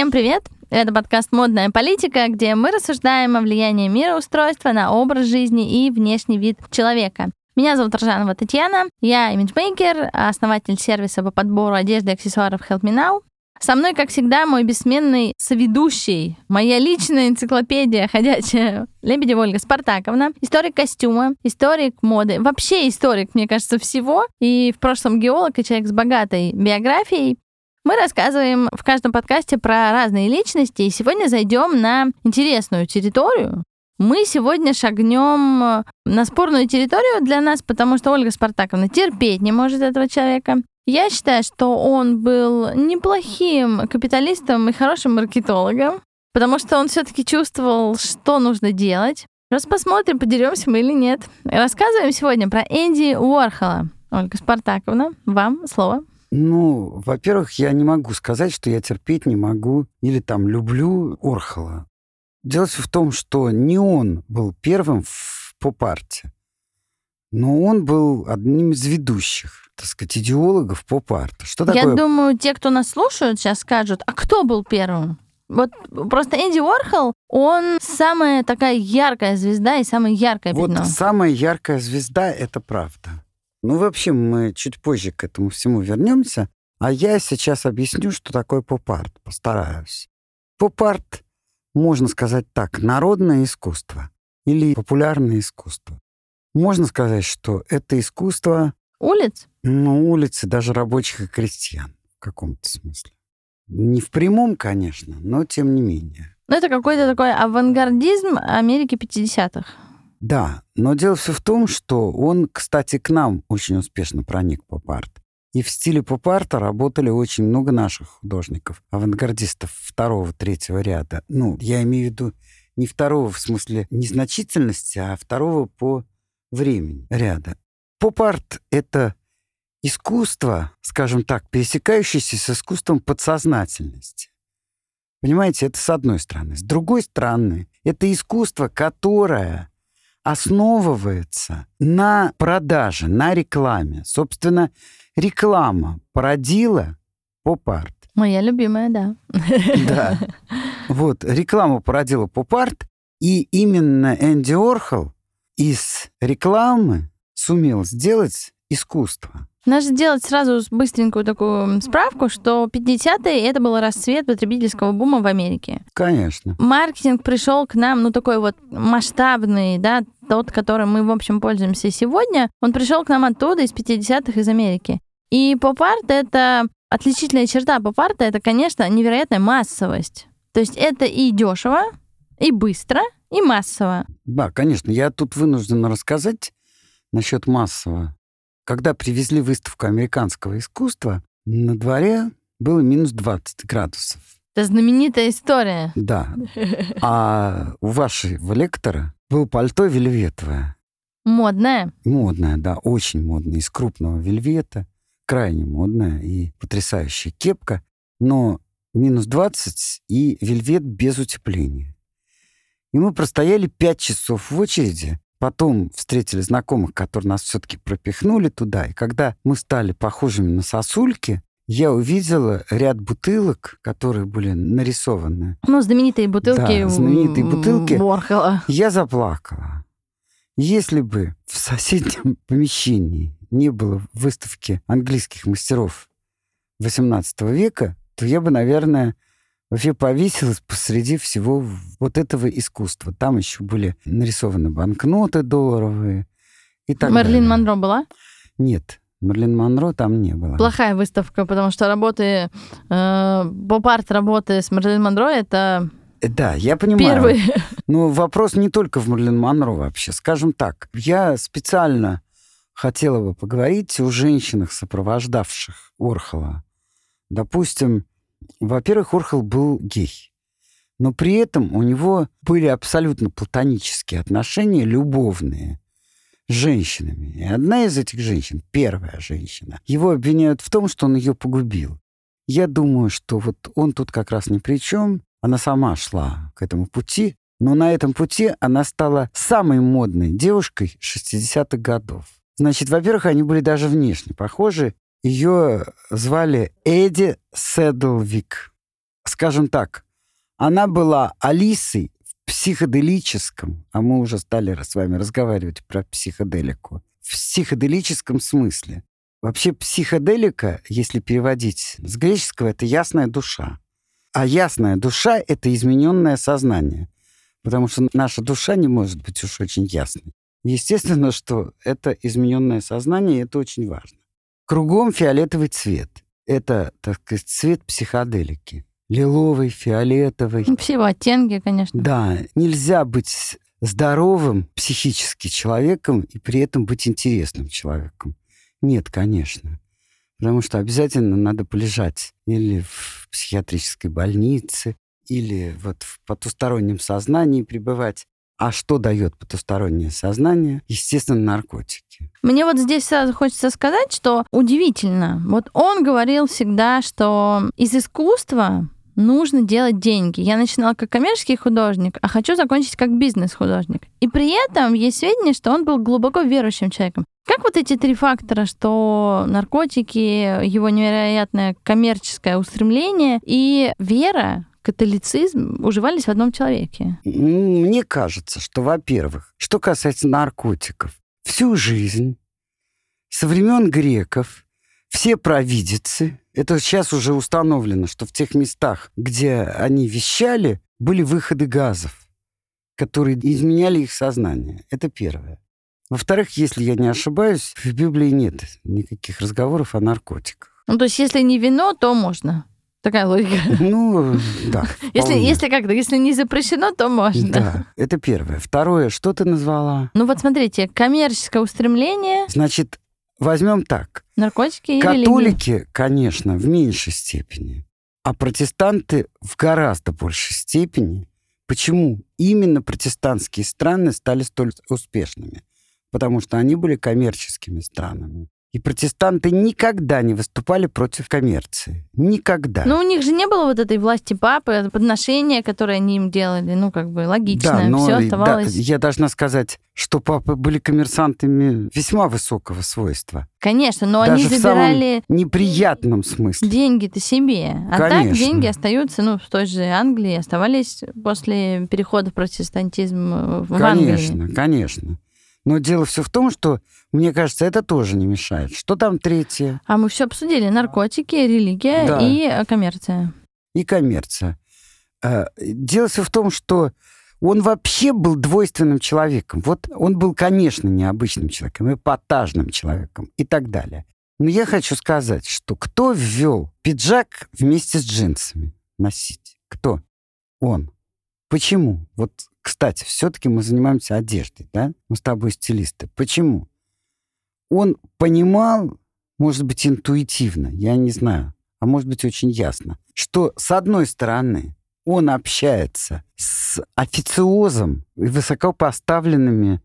Всем привет! Это подкаст «Модная политика», где мы рассуждаем о влиянии мироустройства на образ жизни и внешний вид человека. Меня зовут Ржанова Татьяна, я имиджмейкер, основатель сервиса по подбору одежды и аксессуаров Help Me Now. Со мной, как всегда, мой бессменный соведущий, моя личная энциклопедия ходячая, Лебедева Ольга Спартаковна, историк костюма, историк моды, вообще историк, мне кажется, всего, и в прошлом геолог и человек с богатой биографией. Мы рассказываем в каждом подкасте про разные личности, и сегодня зайдем на интересную территорию. Мы сегодня шагнем на спорную территорию для нас, потому что Ольга Спартаковна терпеть не может этого человека. Я считаю, что он был неплохим капиталистом и хорошим маркетологом, потому что он все-таки чувствовал, что нужно делать. Раз посмотрим, подеремся мы или нет. Рассказываем сегодня про Энди Уорхола. Ольга Спартаковна, вам слово. Ну, во-первых, я не могу сказать, что я терпеть не могу или там люблю Орхола. Дело в том, что не он был первым в поп-арте, но он был одним из ведущих так сказать, идеологов поп-арта. Что Я такое? думаю, те, кто нас слушают, сейчас скажут, а кто был первым? Вот просто Энди Уорхол, он самая такая яркая звезда и самая яркая Вот пятно. самая яркая звезда — это правда. Ну, вообще, мы чуть позже к этому всему вернемся. А я сейчас объясню, что такое поп-арт. Постараюсь. Поп-арт, можно сказать так, народное искусство или популярное искусство. Можно сказать, что это искусство Улиц? Ну, улицы даже рабочих и крестьян в каком-то смысле. Не в прямом, конечно, но тем не менее. Ну, это какой-то такой авангардизм Америки 50-х. Да, но дело все в том, что он, кстати, к нам очень успешно проник поп-арт. И в стиле поп-арта работали очень много наших художников, авангардистов второго, третьего ряда. Ну, я имею в виду не второго в смысле незначительности, а второго по времени ряда. Поп-арт — это искусство, скажем так, пересекающееся с искусством подсознательности. Понимаете, это с одной стороны. С другой стороны, это искусство, которое основывается на продаже, на рекламе. Собственно, реклама породила поп-арт. Моя любимая, да. Да. Вот, реклама породила поп-арт, и именно Энди Орхол из рекламы сумел сделать искусство. Надо сделать сразу быстренькую такую справку, что 50-е это был расцвет потребительского бума в Америке. Конечно. Маркетинг пришел к нам, ну, такой вот масштабный, да, тот, которым мы, в общем, пользуемся сегодня, он пришел к нам оттуда, из 50-х, из Америки. И поп-арт — это отличительная черта поп-арта, это, конечно, невероятная массовость. То есть это и дешево, и быстро, и массово. Да, конечно. Я тут вынужден рассказать насчет массового. Когда привезли выставку американского искусства, на дворе было минус 20 градусов. Это знаменитая история. Да. А у вашего лектора было пальто вельветовое. Модное. Модное, да, очень модное, из крупного вельвета. Крайне модная и потрясающая кепка. Но минус 20 и вельвет без утепления. И мы простояли 5 часов в очереди, Потом встретили знакомых, которые нас все-таки пропихнули туда. И когда мы стали похожими на сосульки, я увидела ряд бутылок, которые были нарисованы. Ну, знаменитые бутылки. Да, знаменитые бутылки. Ворхола. Я заплакала. Если бы в соседнем помещении не было выставки английских мастеров XVIII века, то я бы, наверное, вообще повесилась посреди всего вот этого искусства. Там еще были нарисованы банкноты долларовые и так Мерлин далее. Монро была? Нет, Мерлин Монро там не было. Плохая выставка, потому что работы, э, поп-арт работы с Мерлин Монро это Э, Да, я понимаю. первый. Но вопрос не только в Мерлин Монро вообще. Скажем так, я специально хотела бы поговорить о женщинах, сопровождавших Орхола. Допустим, во-первых, Орхол был гей. Но при этом у него были абсолютно платонические отношения, любовные, с женщинами. И одна из этих женщин, первая женщина, его обвиняют в том, что он ее погубил. Я думаю, что вот он тут как раз ни при чем. Она сама шла к этому пути, но на этом пути она стала самой модной девушкой 60-х годов. Значит, во-первых, они были даже внешне похожи. Ее звали Эдди Седлвик. скажем так, она была Алисой в психоделическом, а мы уже стали с вами разговаривать про психоделику, в психоделическом смысле. Вообще психоделика, если переводить с греческого, это ясная душа. А ясная душа — это измененное сознание. Потому что наша душа не может быть уж очень ясной. Естественно, что это измененное сознание, и это очень важно. Кругом фиолетовый цвет. Это, так сказать, цвет психоделики. Лиловый, фиолетовый. Ну, все его оттенки, конечно. Да, нельзя быть здоровым психически человеком и при этом быть интересным человеком. Нет, конечно. Потому что обязательно надо полежать или в психиатрической больнице, или вот в потустороннем сознании пребывать. А что дает потустороннее сознание? Естественно, наркотики. Мне вот здесь сразу хочется сказать, что удивительно. Вот он говорил всегда, что из искусства нужно делать деньги. Я начинала как коммерческий художник, а хочу закончить как бизнес-художник. И при этом есть сведения, что он был глубоко верующим человеком. Как вот эти три фактора, что наркотики, его невероятное коммерческое устремление и вера, католицизм уживались в одном человеке? Мне кажется, что, во-первых, что касается наркотиков, всю жизнь, со времен греков, все провидицы, это сейчас уже установлено, что в тех местах, где они вещали, были выходы газов, которые изменяли их сознание. Это первое. Во-вторых, если я не ошибаюсь, в Библии нет никаких разговоров о наркотиках. Ну, то есть, если не вино, то можно. Такая логика. Ну, да. Если, если как-то, если не запрещено, то можно. Да, это первое. Второе, что ты назвала? Ну вот смотрите, коммерческое устремление. Значит, возьмем так. Наркотики и Католики, религия. конечно, в меньшей степени, а протестанты в гораздо большей степени. Почему именно протестантские страны стали столь успешными? Потому что они были коммерческими странами. И протестанты никогда не выступали против коммерции. Никогда. Но у них же не было вот этой власти папы, подношения, которые они им делали. Ну, как бы логично. Да, но Все оставалось. да, я должна сказать, что папы были коммерсантами весьма высокого свойства. Конечно, но Даже они в самом забирали неприятном смысле. деньги-то себе. А так Конечно. деньги остаются, ну, в той же Англии, оставались после перехода в протестантизм э, в Англии. Конечно, конечно. Но дело все в том, что, мне кажется, это тоже не мешает. Что там третье? А мы все обсудили. Наркотики, религия Да. и э, коммерция. И коммерция. Э, Дело все в том, что он вообще был двойственным человеком. Вот он был, конечно, необычным человеком, эпатажным человеком и так далее. Но я хочу сказать, что кто ввел пиджак вместе с джинсами носить? Кто? Он. Почему? Вот, кстати, все-таки мы занимаемся одеждой, да? Мы с тобой стилисты. Почему? Он понимал, может быть, интуитивно, я не знаю, а может быть, очень ясно, что, с одной стороны, он общается с официозом и высокопоставленными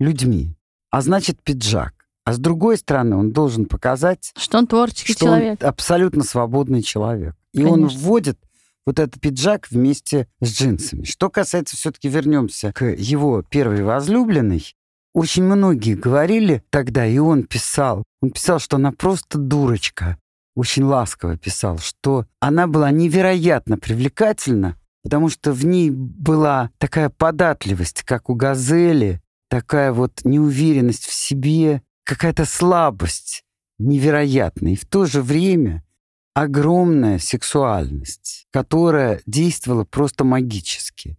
людьми, а значит, пиджак. А с другой стороны, он должен показать, Что он творческий что человек. он абсолютно свободный человек. И он Конечно. вводит вот этот пиджак вместе с джинсами. Что касается, все-таки вернемся к его первой возлюбленной, очень многие говорили тогда, и он писал, он писал, что она просто дурочка, очень ласково писал, что она была невероятно привлекательна, потому что в ней была такая податливость, как у газели, такая вот неуверенность в себе, какая-то слабость невероятная. И в то же время огромная сексуальность, которая действовала просто магически.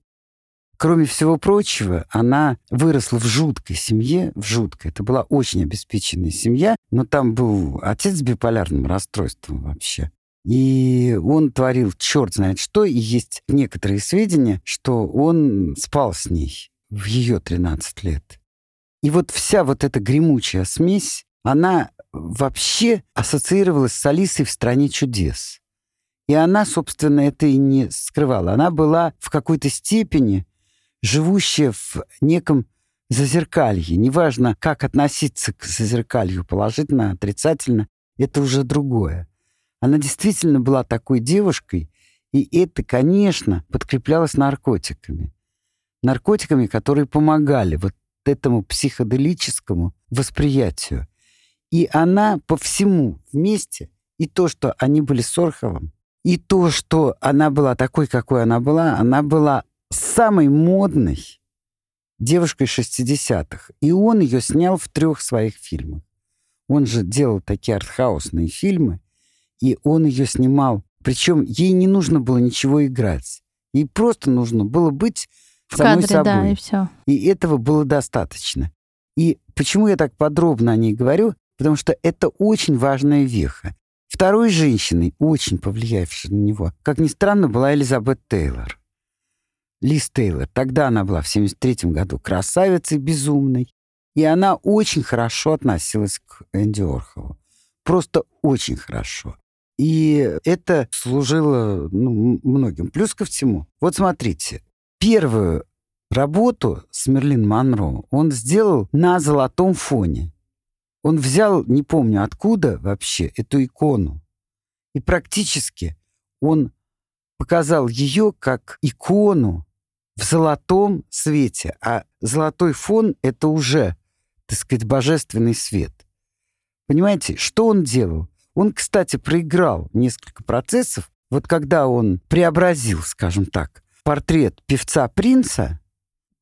Кроме всего прочего, она выросла в жуткой семье, в жуткой. Это была очень обеспеченная семья, но там был отец с биполярным расстройством вообще. И он творил черт знает что, и есть некоторые сведения, что он спал с ней в ее 13 лет. И вот вся вот эта гремучая смесь, она вообще ассоциировалась с Алисой в «Стране чудес». И она, собственно, это и не скрывала. Она была в какой-то степени живущая в неком зазеркалье. Неважно, как относиться к зазеркалью, положительно, отрицательно, это уже другое. Она действительно была такой девушкой, и это, конечно, подкреплялось наркотиками. Наркотиками, которые помогали вот этому психоделическому восприятию. И она по всему вместе, и то, что они были с Орховым, И то, что она была такой, какой она была, она была самой модной девушкой 60-х. И он ее снял в трех своих фильмах. Он же делал такие артхаусные фильмы, и он ее снимал. Причем ей не нужно было ничего играть. Ей просто нужно было быть В самой кадре, собой. да, и все. И этого было достаточно. И почему я так подробно о ней говорю? Потому что это очень важная веха. Второй женщиной, очень повлиявшей на него, как ни странно, была Элизабет Тейлор. Лиз Тейлор. Тогда она была в 73 году красавицей безумной. И она очень хорошо относилась к Энди Орхолу. Просто очень хорошо. И это служило ну, многим. Плюс ко всему. Вот смотрите. Первую работу с Мерлин Монро он сделал на золотом фоне. Он взял, не помню откуда вообще, эту икону. И практически он показал ее как икону в золотом свете. А золотой фон — это уже, так сказать, божественный свет. Понимаете, что он делал? Он, кстати, проиграл несколько процессов. Вот когда он преобразил, скажем так, портрет певца Принца,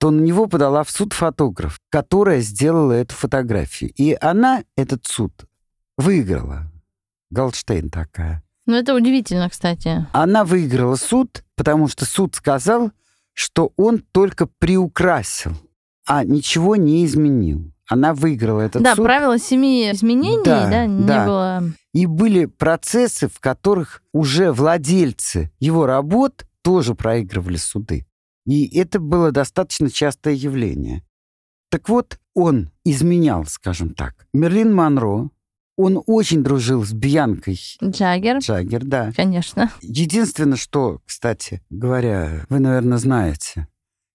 то на него подала в суд фотограф, которая сделала эту фотографию. И она этот суд выиграла. Голдштейн такая. Ну, это удивительно, кстати. Она выиграла суд, потому что суд сказал, что он только приукрасил, а ничего не изменил. Она выиграла этот да, суд. правило семи изменений, Да, да, не да. было. И были процессы, в которых уже владельцы его работ тоже проигрывали суды. И это было достаточно частое явление. Так вот, он изменял, скажем так. Мерлин Монро, он очень дружил с Бьянкой Джаггер, Джаггер, да. конечно. Единственное, что, кстати говоря, вы, наверное, знаете.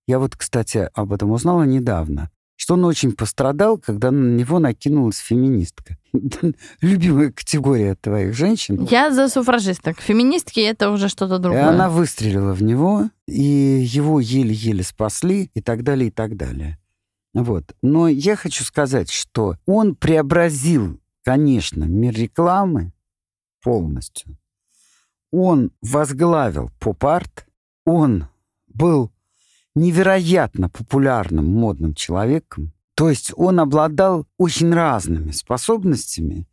Я вот, кстати, об этом узнала недавно, что он очень пострадал, когда на него накинулась феминистка. Любимая категория твоих женщин. Я за суфражисток. Феминистки это уже что-то И другое. она выстрелила в него, и его еле-еле спасли, и так далее, и так далее. Вот. Но я хочу сказать, что он преобразил, конечно, мир рекламы полностью. Он возглавил поп-арт, он был невероятно популярным модным человеком. То есть он обладал очень разными способностями.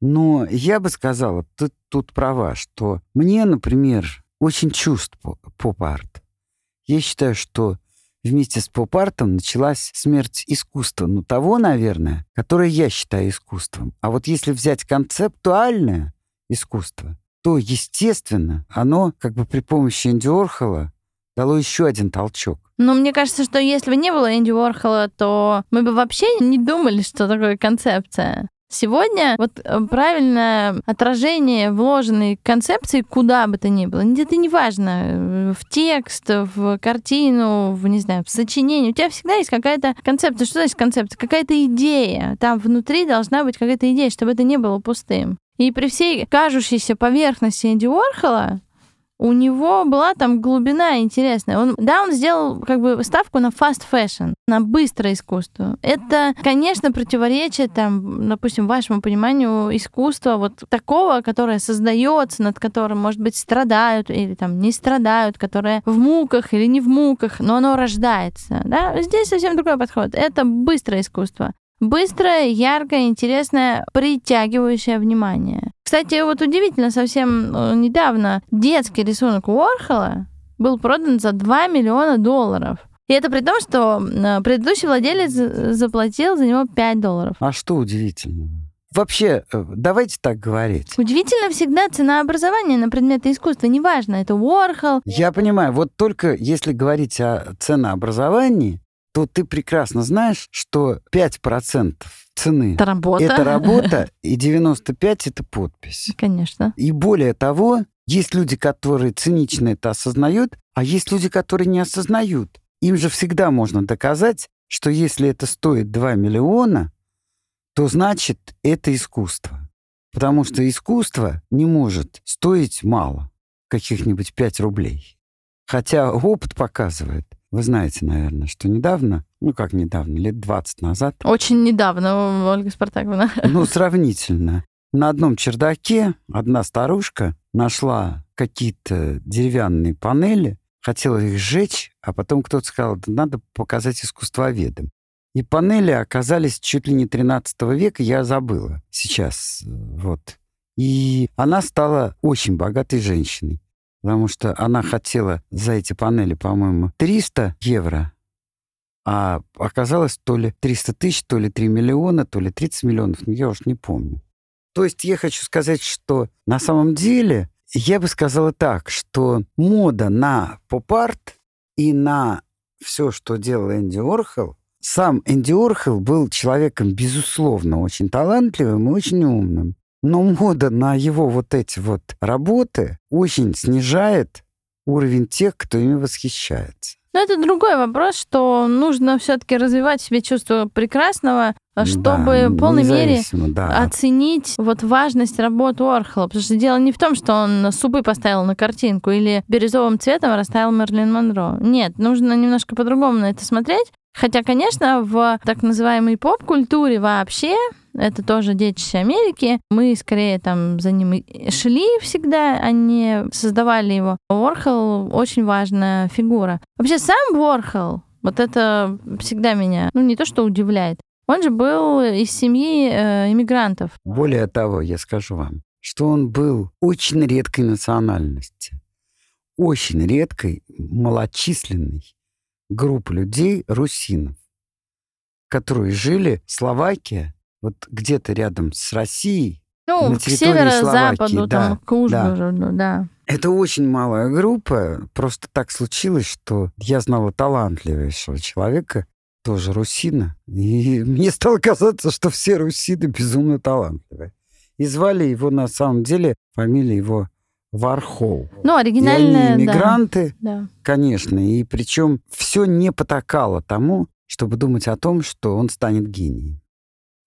Но я бы сказала, ты тут права, что мне, например, очень чувств по- поп-арт. Я считаю, что вместе с поп-артом началась смерть искусства. Ну, того, наверное, которое я считаю искусством. А вот если взять концептуальное искусство, то, естественно, оно как бы при помощи Энди Орхола дало еще один толчок. Но мне кажется, что если бы не было Энди Уорхола, то мы бы вообще не думали, что такое концепция. Сегодня вот э, правильное отражение вложенной концепции куда бы то ни было, это не важно, э, в текст, в картину, в, не знаю, в сочинение. У тебя всегда есть какая-то концепция. Что значит концепция? Какая-то идея. Там внутри должна быть какая-то идея, чтобы это не было пустым. И при всей кажущейся поверхности Энди Уорхола у него была там глубина интересная. Он, да, он сделал как бы ставку на fast fashion, на быстрое искусство. Это, конечно, противоречие там, допустим, вашему пониманию искусства вот такого, которое создается, над которым, может быть, страдают или там не страдают, которое в муках или не в муках, но оно рождается. Да? Здесь совсем другой подход. Это быстрое искусство. Быстрое, яркое, интересное, притягивающее внимание. Кстати, вот удивительно, совсем э, недавно детский рисунок Уорхола был продан за 2 миллиона долларов. И это при том, что э, предыдущий владелец за- заплатил за него 5 долларов. А что удивительного? Вообще, э, давайте так говорить. Удивительно всегда ценообразование на предметы искусства. Неважно, это Уорхол. Я понимаю, вот только если говорить о ценообразовании, то ты прекрасно знаешь, что 5% цены Это работа. это работа, и 95 это подпись. Конечно. И более того, есть люди, которые цинично это осознают, а есть люди, которые не осознают. Им же всегда можно доказать, что если это стоит 2 миллиона, то значит это искусство. Потому что искусство не может стоить мало, каких-нибудь 5 рублей. Хотя опыт показывает, вы знаете, наверное, что недавно, ну как недавно, лет 20 назад, Очень недавно, Ольга Спартаковна. ну, сравнительно. На одном чердаке одна старушка нашла какие-то деревянные панели, хотела их сжечь, а потом кто-то сказал, да надо показать искусствоведам. И панели оказались чуть ли не 13 века, я забыла сейчас. Вот. И она стала очень богатой женщиной, потому что она хотела за эти панели, по-моему, 300 евро, а оказалось то ли 300 тысяч, то ли 3 миллиона, то ли 30 миллионов, ну, я уж не помню. То есть я хочу сказать, что на самом деле я бы сказала так, что мода на поп-арт и на все, что делал Энди Орхел, сам Энди Орхел был человеком, безусловно, очень талантливым и очень умным. Но мода на его вот эти вот работы очень снижает уровень тех, кто ими восхищается. Но это другой вопрос, что нужно все-таки развивать в себе чувство прекрасного, чтобы да, в полной мере да. оценить вот важность работы Орхола. Потому что дело не в том, что он супы поставил на картинку или бирюзовым цветом расставил Мерлин Монро. Нет, нужно немножко по-другому на это смотреть. Хотя, конечно, в так называемой поп-культуре вообще это тоже детище Америки. Мы скорее там за ним шли всегда, а не создавали его. Уорхол очень важная фигура. Вообще сам Уорхол, вот это всегда меня, ну не то что удивляет, он же был из семьи э, иммигрантов. Более того, я скажу вам, что он был очень редкой национальности, очень редкой, малочисленной группы людей, русинов, которые жили в Словакии, вот где-то рядом с Россией, ну, на территории к северо-западу, да, там, к Ужгороду, да. да. Это очень малая группа. Просто так случилось, что я знала талантливейшего человека, тоже русина. И мне стало казаться, что все русины безумно талантливые. И звали его на самом деле, фамилия его Вархол. Ну, оригинальная, и они иммигранты, да. конечно. И причем все не потакало тому, чтобы думать о том, что он станет гением.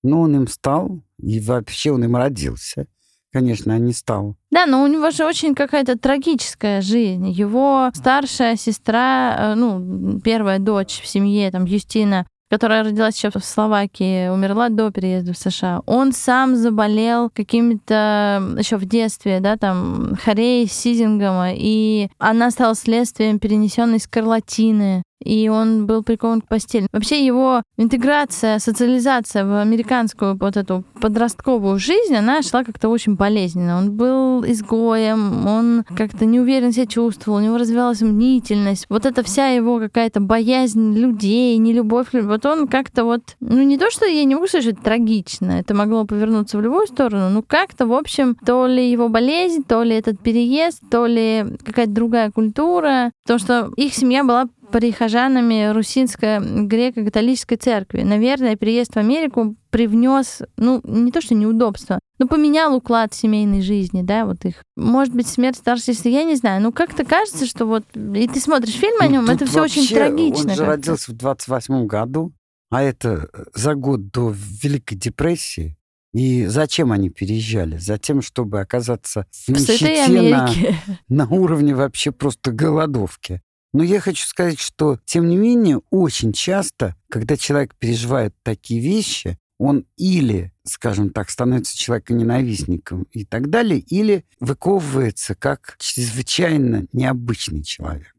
Но он им стал, и вообще он им родился. Конечно, не стал. Да, но у него же очень какая-то трагическая жизнь. Его старшая сестра, э, ну, первая дочь в семье, там, Юстина, которая родилась еще в Словакии, умерла до переезда в США. Он сам заболел какими-то еще в детстве, да, там, хореей, сизингома, и она стала следствием перенесенной скарлатины и он был прикован к постели. Вообще его интеграция, социализация в американскую вот эту подростковую жизнь, она шла как-то очень болезненно. Он был изгоем, он как-то неуверенно себя чувствовал, у него развивалась мнительность. Вот эта вся его какая-то боязнь людей, нелюбовь. Вот он как-то вот, ну не то, что я не могу сказать, что это трагично, это могло повернуться в любую сторону, но как-то, в общем, то ли его болезнь, то ли этот переезд, то ли какая-то другая культура, потому что их семья была прихожанами русинской греко-католической церкви. Наверное, переезд в Америку привнес, ну, не то что неудобство, но поменял уклад семейной жизни, да, вот их. Может быть, смерть старшей сестры, я не знаю. Ну, как-то кажется, что вот... И ты смотришь фильм о нем, ну, это все очень трагично. Он же родился в 28 году, а это за год до Великой депрессии. И зачем они переезжали? Затем, чтобы оказаться в нищете на, на уровне вообще просто голодовки. Но я хочу сказать, что, тем не менее, очень часто, когда человек переживает такие вещи, он или, скажем так, становится человеком-ненавистником и так далее, или выковывается как чрезвычайно необычный человек.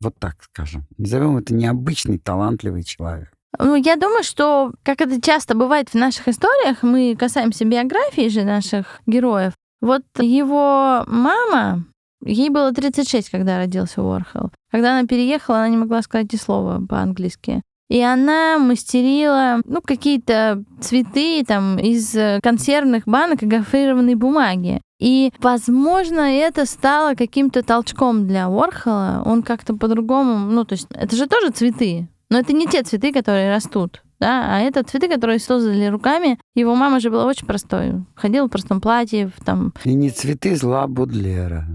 Вот так скажем. Назовем это необычный, талантливый человек. Ну, я думаю, что, как это часто бывает в наших историях, мы касаемся биографии же наших героев. Вот его мама, Ей было 36, когда родился Уорхол. Когда она переехала, она не могла сказать и слова по-английски. И она мастерила, ну, какие-то цветы там из консервных банок и гофрированной бумаги. И, возможно, это стало каким-то толчком для Уорхола. Он как-то по-другому, ну, то есть это же тоже цветы, но это не те цветы, которые растут. Да, а это цветы, которые создали руками. Его мама же была очень простой. Ходила в простом платье, там... И не цветы зла Будлера.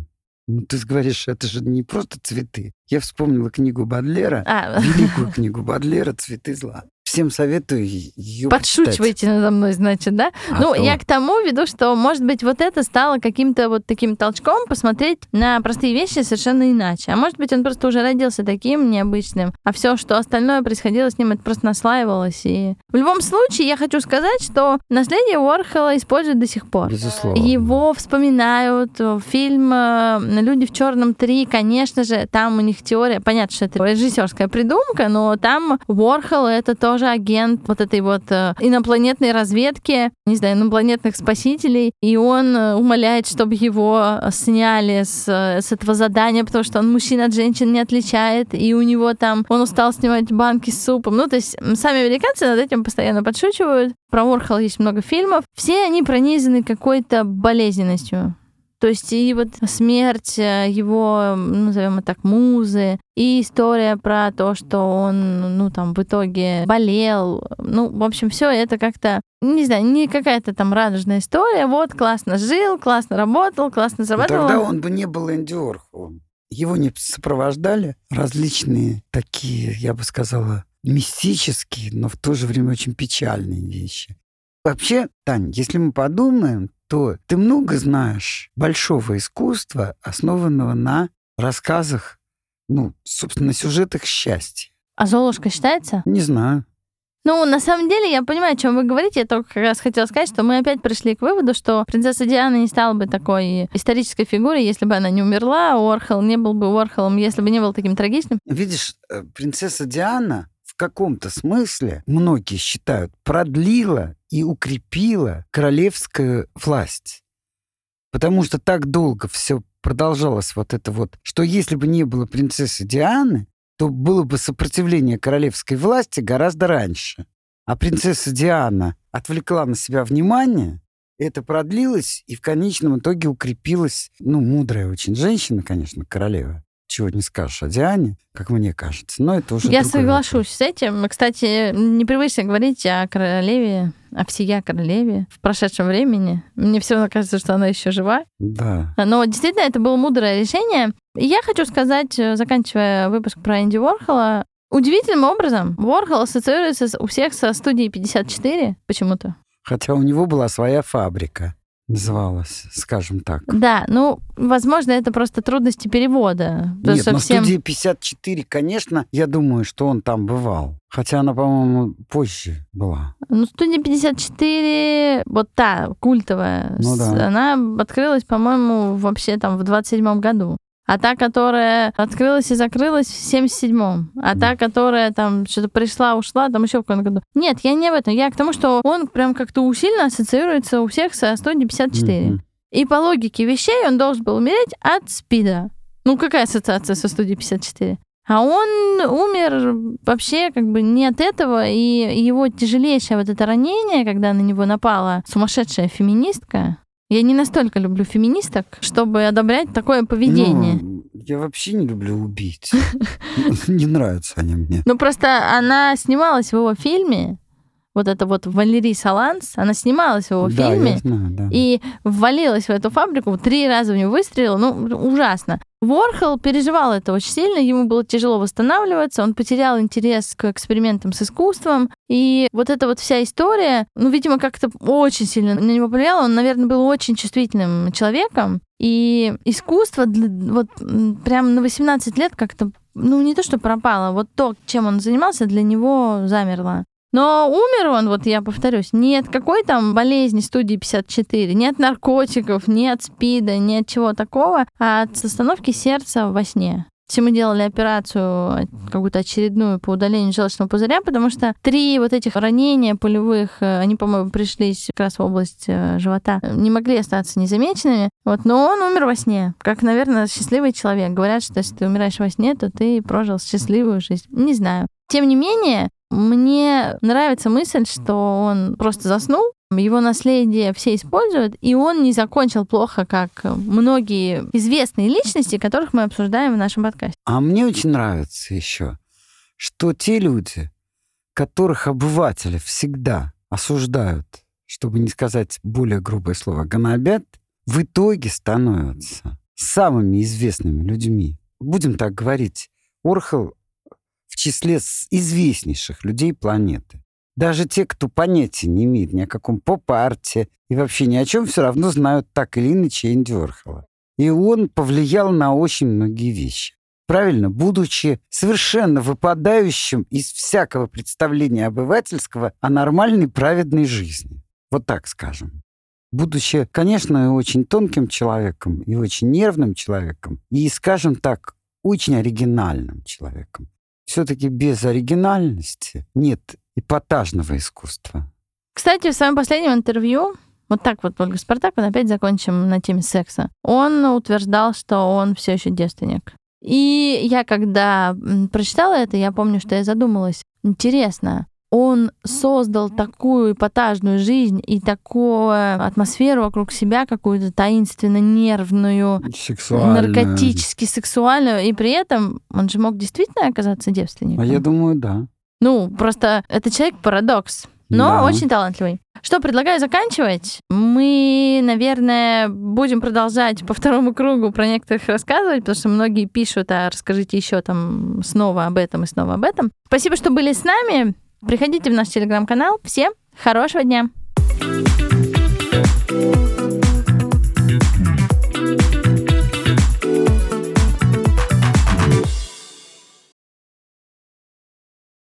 Ну, ты говоришь, это же не просто цветы. Я вспомнила книгу Бадлера, а. великую книгу Бадлера «Цветы зла». Всем советую ее Подшучивайте надо мной, значит, да? А ну, то. я к тому веду, что, может быть, вот это стало каким-то вот таким толчком посмотреть на простые вещи совершенно иначе. А может быть, он просто уже родился таким необычным, а все, что остальное происходило с ним, это просто наслаивалось. И в любом случае, я хочу сказать, что наследие Уорхола используют до сих пор. Безусловно. Его вспоминают. Фильм э, «Люди в черном 3», конечно же, там у них теория, понятно, что это режиссерская придумка, но там Уорхол — это тоже агент вот этой вот э, инопланетной разведки, не знаю, инопланетных спасителей, и он э, умоляет, чтобы его сняли с, э, с этого задания, потому что он мужчин от женщин не отличает, и у него там, он устал снимать банки с супом. Ну, то есть сами американцы над этим постоянно подшучивают. Про Уорхола есть много фильмов. Все они пронизаны какой-то болезненностью. То есть и вот смерть э, его, ну, назовем это так, музы, и история про то, что он, ну, там, в итоге болел. Ну, в общем, все это как-то, не знаю, не какая-то там радужная история. Вот, классно жил, классно работал, классно Но зарабатывал. тогда он бы не был Энди. Его не сопровождали различные такие, я бы сказала, мистические, но в то же время очень печальные вещи. Вообще, Тань, если мы подумаем, то ты много знаешь большого искусства, основанного на рассказах, ну, собственно, на сюжетах счастья. А Золушка считается? Не знаю. Ну, на самом деле, я понимаю, о чем вы говорите. Я только как раз хотела сказать, что мы опять пришли к выводу, что принцесса Диана не стала бы такой исторической фигурой, если бы она не умерла, Уорхол не был бы Уорхолом, если бы не был таким трагичным. Видишь, э, принцесса Диана в каком-то смысле, многие считают, продлила и укрепила королевскую власть. Потому что так долго все продолжалось вот это вот, что если бы не было принцессы Дианы, то было бы сопротивление королевской власти гораздо раньше. А принцесса Диана отвлекла на себя внимание, это продлилось и в конечном итоге укрепилась, ну, мудрая очень женщина, конечно, королева. Чего не скажешь о Диане, как мне кажется. Но это уже Я соглашусь с этим. Кстати, непривычно говорить о королеве, о всея королеве в прошедшем времени. Мне все равно кажется, что она еще жива. Да. Но действительно, это было мудрое решение. И я хочу сказать, э, заканчивая выпуск про Энди Уорхола, удивительным образом Уорхол ассоциируется у всех со студией 54 почему-то. Хотя у него была своя фабрика, называлась, скажем так. Да, ну, возможно, это просто трудности перевода. Нет, что но всем... студия 54, конечно, я думаю, что он там бывал. Хотя она, по-моему, позже была. Ну, студия 54, вот та, культовая, Ну да. она открылась, по-моему, вообще там в 27 году. А та, которая открылась и закрылась в 77-м. А та, которая там что-то пришла, ушла, там еще в каком-то году. Нет, я не об этом. Я к тому, что он прям как-то усиленно ассоциируется у всех со студией 54. Мгм. И по логике вещей он должен был умереть от СПИДа. Ну, какая ассоциация со студией 54? А он умер вообще как бы не от этого, и его тяжелейшее вот это ранение, когда на него напала сумасшедшая феминистка, я не настолько люблю феминисток, чтобы одобрять такое поведение. Ну, я вообще не люблю убить. Не нравятся они мне. Ну, просто она снималась в его фильме, вот это вот Валерий Саланс, она снималась в его Да, фильме, знаю, да. и ввалилась в эту фабрику, три раза в нее выстрелила, ну, ужасно. Ворхол переживал это очень сильно, ему было тяжело восстанавливаться, он потерял интерес к экспериментам с искусством, и вот эта вот вся история, ну, видимо, как-то очень сильно на него повлияла, он, наверное, был очень чувствительным человеком, и искусство вот прям на 18 лет как-то, ну, не то, что пропало, вот то, чем он занимался, для него замерло. Но умер он, вот я повторюсь, не от какой там болезни студии 54, не от наркотиков, не от СПИДа, не от чего такого, а от остановки сердца во сне. Мы делали операцию какую-то очередную по удалению желчного пузыря, потому что три вот этих ранения полевых, э, они, по-моему, пришлись как раз в область э, живота, не могли остаться незамеченными. Вот, но он умер во сне, как, наверное, счастливый человек. Говорят, что если ты умираешь во сне, то ты прожил счастливую жизнь. Не знаю. Тем не менее, мне нравится мысль, что он просто заснул, его наследие все используют, и он не закончил плохо, как многие известные личности, которых мы обсуждаем в нашем подкасте. А мне очень нравится еще, что те люди, которых обыватели всегда осуждают, чтобы не сказать более грубое слово, гнобят, в итоге становятся самыми известными людьми. Будем так говорить, Орхол в числе известнейших людей планеты. Даже те, кто понятия не имеет ни о каком поп-арте и вообще ни о чем, все равно знают так или иначе Энди Уорхола. И он повлиял на очень многие вещи. Правильно, будучи совершенно выпадающим из всякого представления обывательского о нормальной праведной жизни. Вот так скажем. Будучи, конечно, очень тонким человеком и очень нервным человеком, и, скажем так, очень оригинальным человеком. Все-таки без оригинальности нет эпатажного искусства. Кстати, в своем последнем интервью вот так вот, Ольга Спартак, мы опять закончим на теме секса. Он утверждал, что он все еще девственник. И я, когда прочитала это, я помню, что я задумалась. Интересно, он создал такую эпатажную жизнь и такую атмосферу вокруг себя, какую-то таинственно нервную, наркотически сексуальную, и при этом он же мог действительно оказаться девственником. А я думаю, да. Ну, просто это человек-парадокс, но да. очень талантливый. Что, предлагаю заканчивать. Мы, наверное, будем продолжать по второму кругу про некоторых рассказывать, потому что многие пишут, а расскажите еще там снова об этом и снова об этом. Спасибо, что были с нами. Приходите в наш телеграм-канал. Всем хорошего дня! thank you